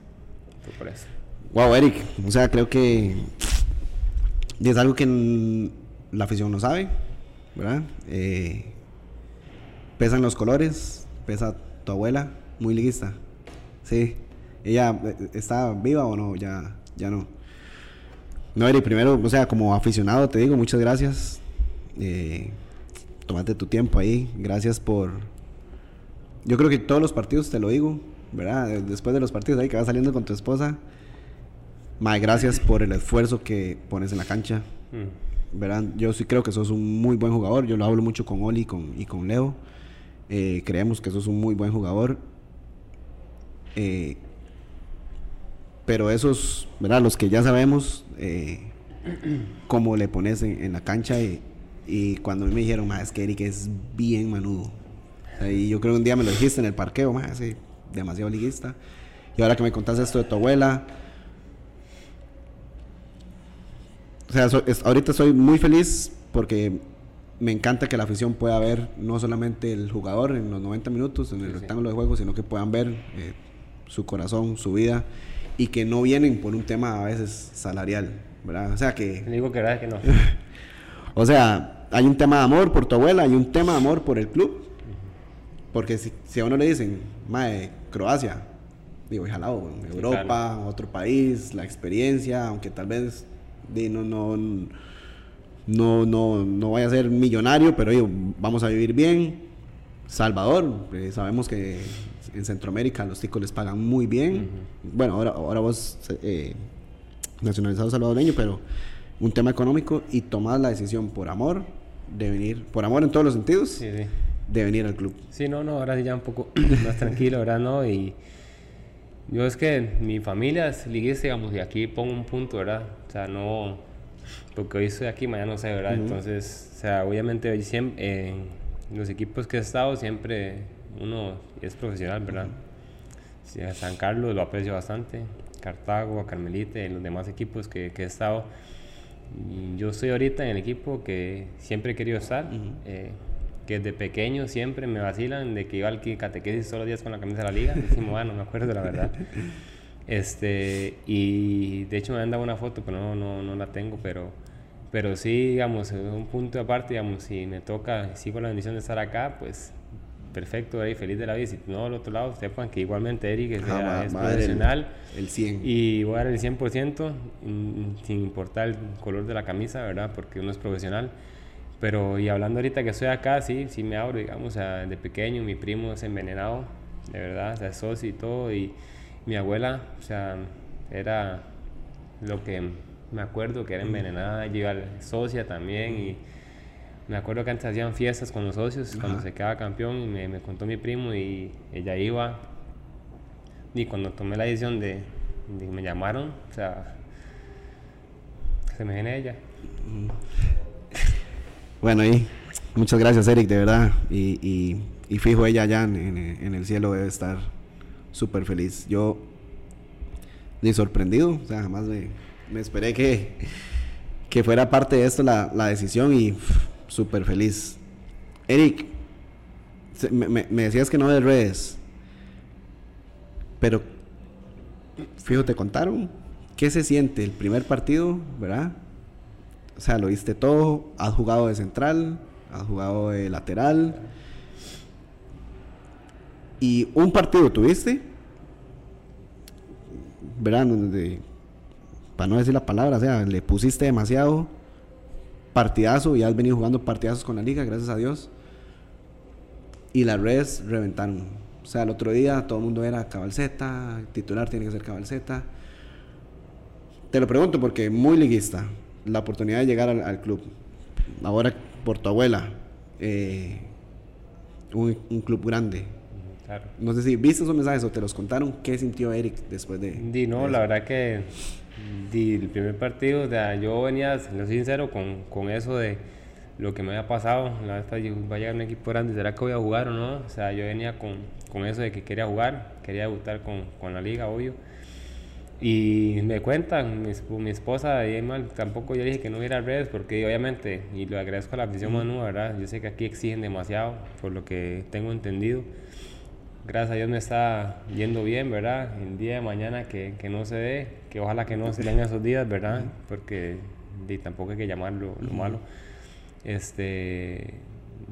fue por eso. Wow, Eric, o sea, creo que es algo que la afición no sabe, ¿verdad? Eh, pesan los colores, pesa tu abuela, muy liguista. Sí, ella eh, está viva o no, ya, ya no. No, Eric, primero, o sea, como aficionado te digo, muchas gracias. Eh, tómate tu tiempo ahí, gracias por... Yo creo que todos los partidos te lo digo, ¿verdad? De- Después de los partidos ahí que vas saliendo con tu esposa. Mae, gracias por el esfuerzo que pones en la cancha. Mm. ¿verdad? Yo sí creo que sos un muy buen jugador. Yo lo hablo mucho con Oli y con, y con Leo. Eh, creemos que sos un muy buen jugador. Eh, pero esos, ¿verdad? Los que ya sabemos eh, cómo le pones en, en la cancha. Y, y cuando a mí me dijeron, más es que Eric es bien manudo. Y yo creo que un día me lo dijiste en el parqueo, más sí, demasiado liguista. Y ahora que me contaste esto de tu abuela, O sea, so- es- ahorita estoy muy feliz porque me encanta que la afición pueda ver no solamente el jugador en los 90 minutos, en el Sí, sí. rectángulo de juego, sino que puedan ver eh, su corazón, su vida y que no vienen por un tema a veces salarial, ¿verdad? O sea que, digo que verdad que no. *laughs* o sea, hay un tema de amor por tu abuela, hay un tema de amor por el club, porque si, si a uno le dicen, mae, Croacia, digo, jalado, en Sí, Europa, otro país, la experiencia, aunque tal vez di, no, no, no, no, no vaya a ser millonario, pero digo, vamos a vivir bien. Salvador, eh, sabemos que en Centroamérica los ticos les pagan muy bien. Bueno, ahora, ahora vos eh, nacionalizado salvadoreño, pero un tema económico y tomás la decisión por amor de venir, por amor en todos los sentidos, Sí, sí. de venir al club. Sí, no, no, ahora sí ya un poco *clears throat* más tranquilo, ¿verdad? No, y yo es que mi familia es liguista, digamos, y aquí pongo un punto, ¿verdad? O sea, no, porque hoy estoy aquí, mañana no sé, ¿verdad? Entonces, o sea, obviamente hoy siempre, en los equipos que he estado, siempre uno es profesional, ¿verdad? Sí, a San Carlos lo aprecio bastante, Cartago, a Carmelite, los demás equipos que, que he estado. Y yo estoy ahorita en el equipo que siempre he querido estar, eh, que desde pequeño siempre me vacilan de que iba al catequesis todos los días con la camisa de la liga. Decimos, bueno, me acuerdo la verdad. *laughs* Este, y de hecho me han dado una foto, pero no, no, no la tengo, pero, pero sí, digamos, en un punto aparte, digamos, si me toca, sigo la bendición de estar acá, pues perfecto, ahí feliz de la vida. Si no, al otro lado, sepan que igualmente Eric va- es a dar el- profesional. El 100. Y voy a dar el 100% mm, sin importar el color de la camisa, ¿verdad? Porque uno es profesional. Pero, y hablando ahorita que estoy acá, sí, sí me abro, digamos, o sea, de pequeño mi primo es envenenado, de verdad, o sea, socio y todo. Y mi abuela, o sea, era lo que me acuerdo que era envenenada, yo iba al socia también. Y me acuerdo que antes hacían fiestas con los socios, cuando se quedaba campeón, y me, me contó mi primo y ella iba. Y cuando tomé la decisión de, me llamaron, o sea, se me viene ella. Bueno, y Muchas gracias, Eric, de verdad. Y, y, fijo, ella allá en, en, el cielo debe estar súper feliz. Yo, ni sorprendido, o sea, jamás me, me esperé que, que fuera parte de esto la, la decisión y súper feliz. Eric, me, decías que no de redes, pero fijo, te contaron qué se siente el primer partido, ¿verdad? O sea, lo viste todo, has jugado de central, has jugado de lateral. Y un partido tuviste, ¿verdad? Para no decir la palabra, o sea, le pusiste demasiado partidazo y has venido jugando partidazos con la liga, gracias a Dios. Y las redes reventaron. O sea, el otro día todo el mundo era cabalceta, titular tiene que ser cabalceta. Te lo pregunto porque muy liguista la oportunidad de llegar al, club. Ahora por tu abuela, eh, un, club grande. No sé si viste esos mensajes o te los contaron. ¿Qué sintió Eric después de.? Di, no, la verdad que el primer partido, yo venía, lo sincero, con, con, eso de lo que me había pasado. La vez va a llegar un equipo grande, ¿será que voy a jugar o no? O sea, yo venía con, con eso de que quería jugar, quería debutar con, con la liga, obvio. Y me cuentan, mi, mi esposa y mal, tampoco yo dije que no hubiera redes porque obviamente, y lo agradezco a la afición Manu, ¿verdad? Yo sé que aquí exigen demasiado, por lo que tengo entendido. Gracias a Dios me está yendo bien, ¿verdad? El día de mañana que, que no se dé, que ojalá que no se den esos días, ¿verdad? Porque y tampoco hay que llamarlo lo malo. Este,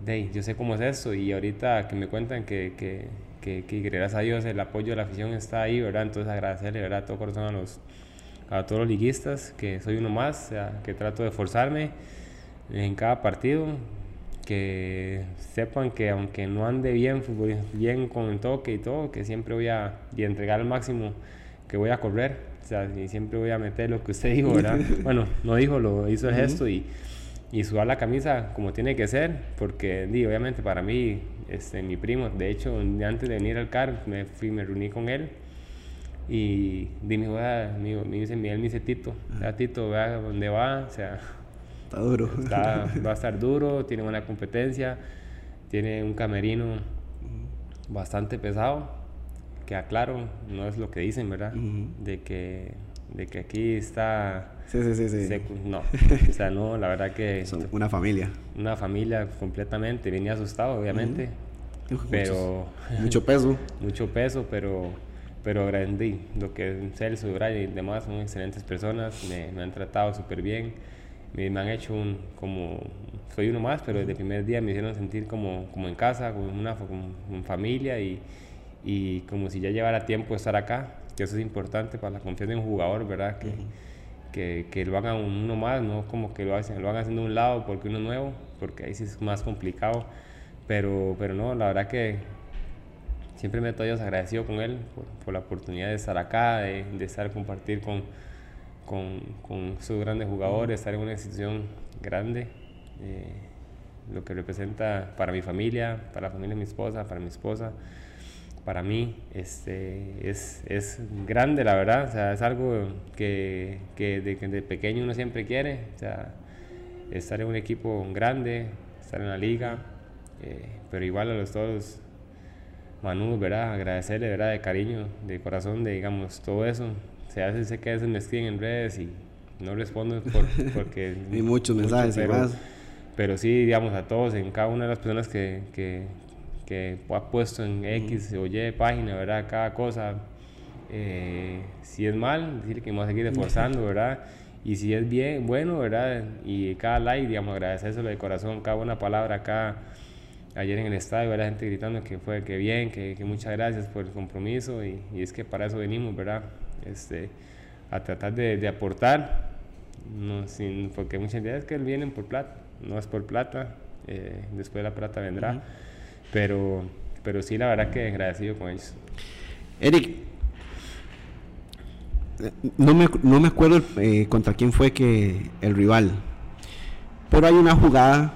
de, yo sé cómo es eso y ahorita que me cuentan que, que que, gracias a Dios el apoyo de la afición está ahí, ¿verdad? Entonces agradecerle, ¿verdad? A todo corazón a, los, a todos los liguistas, que soy uno más, o sea, que trato de esforzarme en cada partido, que sepan que aunque no ande bien, bien con el toque y todo, que siempre voy a y entregar al máximo que voy a correr, o sea, y siempre voy a meter lo que usted dijo, ¿verdad? *laughs* bueno, no dijo, lo hizo el gesto y y sudar la camisa como tiene que ser, porque di, obviamente para mí, este, mi primo, de hecho, antes de venir al CAR, me, fui, me reuní con él y di, mi me, me dice, Miguel, me dice Tito, ya Tito, vea dónde va, o sea, está duro. *laughs* va a estar duro, tiene buena competencia, tiene un camerino bastante pesado, que aclaro, no es lo que dicen, ¿verdad? De que de que aquí está... Sí, sí, sí, sí. no, *laughs* o sea, no, la verdad que... Son una familia. Una familia completamente, venía asustado, obviamente, pero... *laughs* Mucho peso. mucho peso, pero, pero grande, lo que Celso, Brian y demás son excelentes personas, me, me han tratado súper bien, me, han hecho un, como, soy uno más, pero desde el primer día me hicieron sentir como, como en casa, como una como familia y, y como si ya llevara tiempo estar acá que eso es importante para la confianza de un jugador, ¿verdad? Que, que, que, lo hagan uno más, no como que lo, hacen, lo hagan haciendo un lado porque uno nuevo, porque ahí sí es más complicado. Pero, pero no, la verdad que siempre me estoy agradecido con él por, la oportunidad de estar acá, de, de estar compartir con, con, con sus grandes jugadores, estar en una institución grande. Eh, lo que representa para mi familia, para la familia de mi esposa, para mi esposa para mí este, es, es, grande, la verdad. O sea, es algo que, que de, de, pequeño uno siempre quiere. O sea, estar en un equipo grande, estar en la liga. Eh, pero igual a los todos, Manu, ¿verdad? Agradecerle, ¿verdad? De cariño, de corazón, de digamos, todo eso. Se hace, sé que a veces me escriben en redes y no respondo por, *laughs* porque... y muchos mensajes pero, y más. Pero sí, digamos, a todos, en cada una de las personas que, que, que ha puesto en X o Y página, ¿verdad? Cada cosa. Eh, si es mal, decir que vamos a seguir *laughs* esforzando, ¿verdad? Y si es bien, bueno, ¿verdad? Y cada like, digamos, agradecérselo de corazón, cada buena palabra acá. Ayer en el estadio, la gente gritando que fue que bien, que, que muchas gracias por el compromiso y, y, es que para eso venimos, ¿verdad? Este, a tratar de, de aportar, no, sin, porque muchas veces que vienen por plata, no es por plata, eh, después la plata vendrá. Pero, pero sí, la verdad que agradecido con ellos. Eric, no me, no me acuerdo eh, contra quién fue que el rival, pero hay una jugada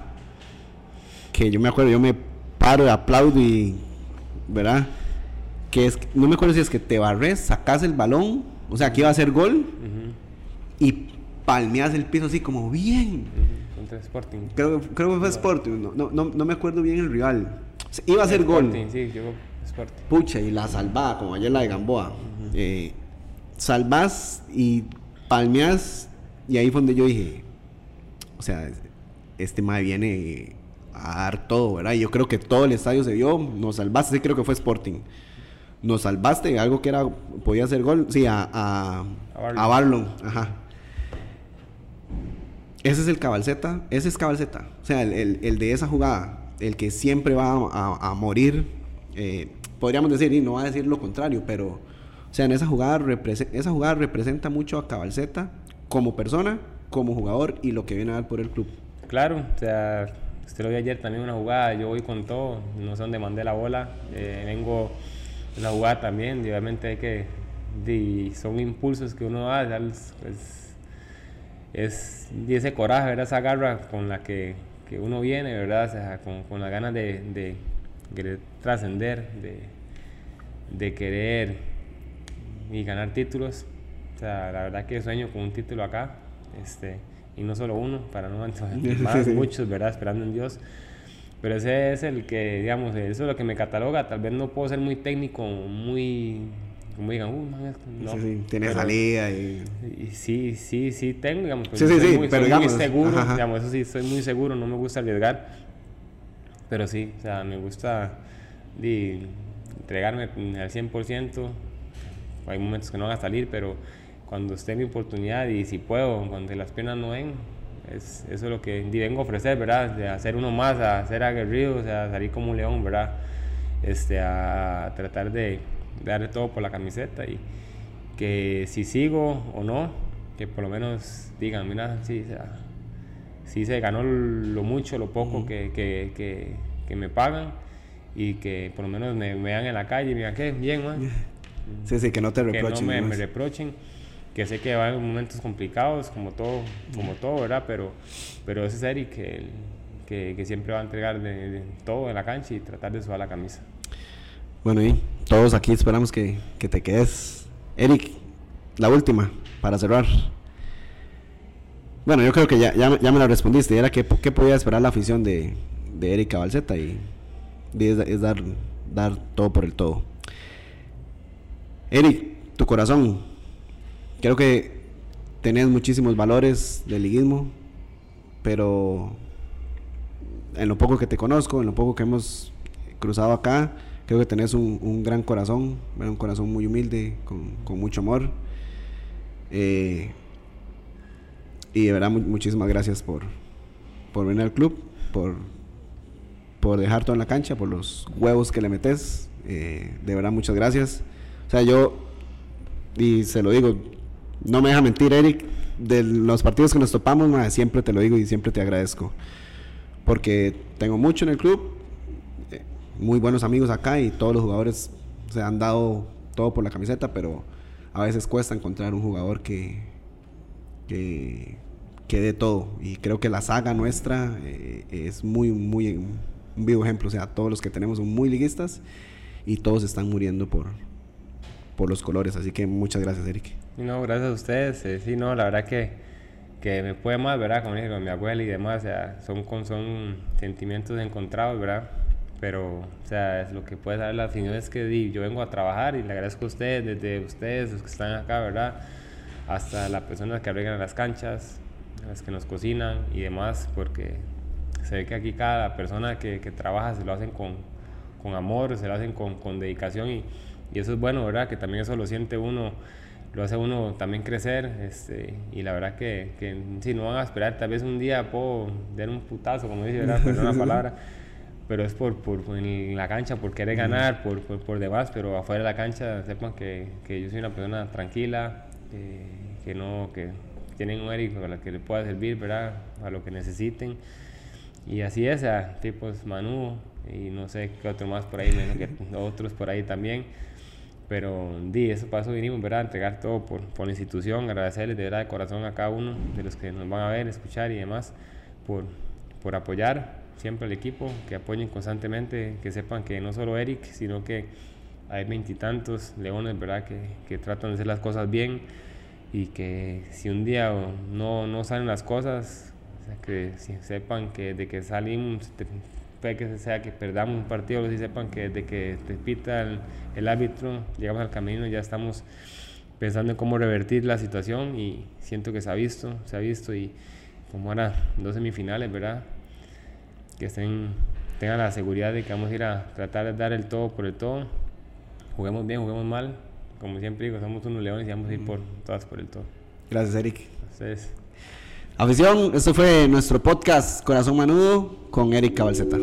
que yo me acuerdo, yo me paro, aplaudo y, ¿verdad? Que es, no me acuerdo si es que te barres, sacas el balón, o sea, aquí iba a ser gol y palmeas el piso así como bien. contra Sporting. Creo, creo que fue Sporting, no, no, no, no me acuerdo bien el rival. Iba a ser gol. Sporting, sí, yo Sporting. Pucha, y la salvada, como ayer la de Gamboa. Eh, salvás y palmeás, y ahí fue donde yo dije, o sea, este mae viene a dar todo, ¿verdad? Y yo creo que todo el estadio se vio, nos salvaste, creo que fue Sporting. Nos salvaste, algo que era, podía ser gol, sí, a, a, A Barlon. a Barlon, ajá. Ese es el cabalceta, ese es cabalceta. O sea, el, el- el de esa jugada, el que siempre va a, a- morir, eh, podríamos decir, y no va a decir lo contrario, pero, o sea, en esa jugada, esa jugada representa mucho a cabalceta como persona, como jugador y lo que viene a dar por el club. Claro, o sea, usted lo vio ayer también una jugada, yo voy con todo, no sé dónde mandé la bola, eh, vengo en la jugada también, obviamente hay que, son impulsos que uno da, los- pues, es y ese coraje, ¿verdad? esa garra con la que, que uno viene, ¿verdad? O sea, con, con las ganas de, de querer trascender, de, de querer y ganar títulos. O sea, la verdad que sueño con un título acá, este, y no solo uno, para no *laughs* más, muchos, ¿verdad? Esperando en Dios. Pero ese es el que, digamos, eso es lo que me cataloga. Tal vez no puedo ser muy técnico, muy, como digan, uh, man, no. Sí, sí, tiene Pero- salida y... y sí, sí, sí tengo, digamos, pues, Sí, sí, soy sí, muy, pero soy muy digamos, seguro, ajá, digamos, eso sí, soy muy seguro, no me gusta arriesgar, pero sí, o sea, me gusta entregarme al 100%, hay momentos que no van a salir, pero cuando esté mi oportunidad y si puedo, cuando las piernas no ven, es, eso es lo que vengo a ofrecer, ¿verdad? De hacer uno más, a ser aguerrido, o sea, salir como un león, ¿verdad? Este, a tratar de darle todo por la camiseta y que si sigo o no, que por lo menos digan, mira, sí, o sea, sí se ganó lo mucho, lo poco que, que, que, que me pagan y que por lo menos me, me vean en la calle y me digan, ¿qué? Bien, man. *laughs* Sí, sí, que no te Que reprochen. no me, me reprochen, que sé que va haber momentos complicados, como todo, como todo, ¿verdad? Pero, pero ese es Eric que, que, siempre va a entregar de, todo en la cancha y tratar de sudar la camisa. Bueno, y todos aquí esperamos que, que te quedes. Eric, la última, para cerrar. Bueno, yo creo que ya, ya, ya me la respondiste. Era que, qué podía esperar la afición de, de Eric Cabalceta y, y es, es dar, dar todo por el todo. Eric, tu corazón. Creo que tenés muchísimos valores del liguismo, pero en lo poco que te conozco, en lo poco que hemos cruzado acá, creo que tenés un, gran corazón, un corazón muy humilde, con, mucho amor. Eh, y de verdad, mu- muchísimas gracias por, por venir al club, por, por dejar todo en la cancha, por los huevos que le metes. Eh, de verdad, muchas gracias. O sea, yo, y se lo digo, no me deja mentir, Eric, de los partidos que nos topamos, siempre te lo digo y siempre te agradezco. Porque tengo mucho en el club, eh, muy buenos amigos acá y todos los jugadores se han dado todo por la camiseta, pero a veces cuesta encontrar un jugador que, que, que dé todo. Y creo que la saga nuestra eh, es muy, muy un vivo ejemplo. O sea, todos los que tenemos son muy liguistas y todos están muriendo por, por los colores. Así que muchas gracias, Eric. No, gracias a ustedes. eh, sí, no, la verdad que, que me puede más, ¿verdad? Como dije, con mi abuela y demás, o sea, son, con, son sentimientos encontrados, ¿verdad? Pero, o sea, es lo que puede dar la opinión es que di, yo vengo a trabajar y le agradezco a ustedes, desde ustedes, los que están acá, ¿verdad? Hasta las personas que arreglan las canchas, las que nos cocinan y demás, porque se ve que aquí cada persona que, que trabaja se lo hacen con, con amor, se lo hacen con, con dedicación y, y eso es bueno, ¿verdad? Que también eso lo siente uno, lo hace uno también crecer este, y la verdad que, que si no van a esperar, tal vez un día puedo dar un putazo, como dice, ¿verdad? Perdón la *laughs* palabra, pero es por, por, por en la cancha, por querer ganar, por, por, por demás, pero afuera de la cancha sepan que, que yo soy una persona tranquila, eh, que no, que tienen un Eric a la que le pueda servir, ¿verdad? A lo que necesiten. Y así es, a tipos Manu y no sé qué otro más por ahí, menos que *laughs* otros por ahí también. Pero di, eso pasó, vinimos, ¿verdad? Entregar todo por, por la institución, agradecerles de verdad de corazón a cada uno de los que nos van a ver, escuchar y demás, por, por apoyar siempre al equipo, que apoyen constantemente, que sepan que no solo Eric, sino que hay veintitantos leones, ¿verdad? Que, que tratan de hacer las cosas bien y que si un día no, no salen las cosas, que sepan que de que salimos, puede que sea que perdamos un partido, si sepan que desde que te pita el, el árbitro, llegamos al camino, ya estamos pensando en cómo revertir la situación y siento que se ha visto, se ha visto y como ahora dos semifinales, ¿verdad? Que estén, tengan la seguridad de que vamos a ir a tratar de dar el todo por el todo. Juguemos bien, juguemos mal. Como siempre digo, somos unos leones y vamos a ir por todas por el todo. Gracias, Eric. Afición, este fue nuestro podcast Corazón Manudo con Eric Cabalceta.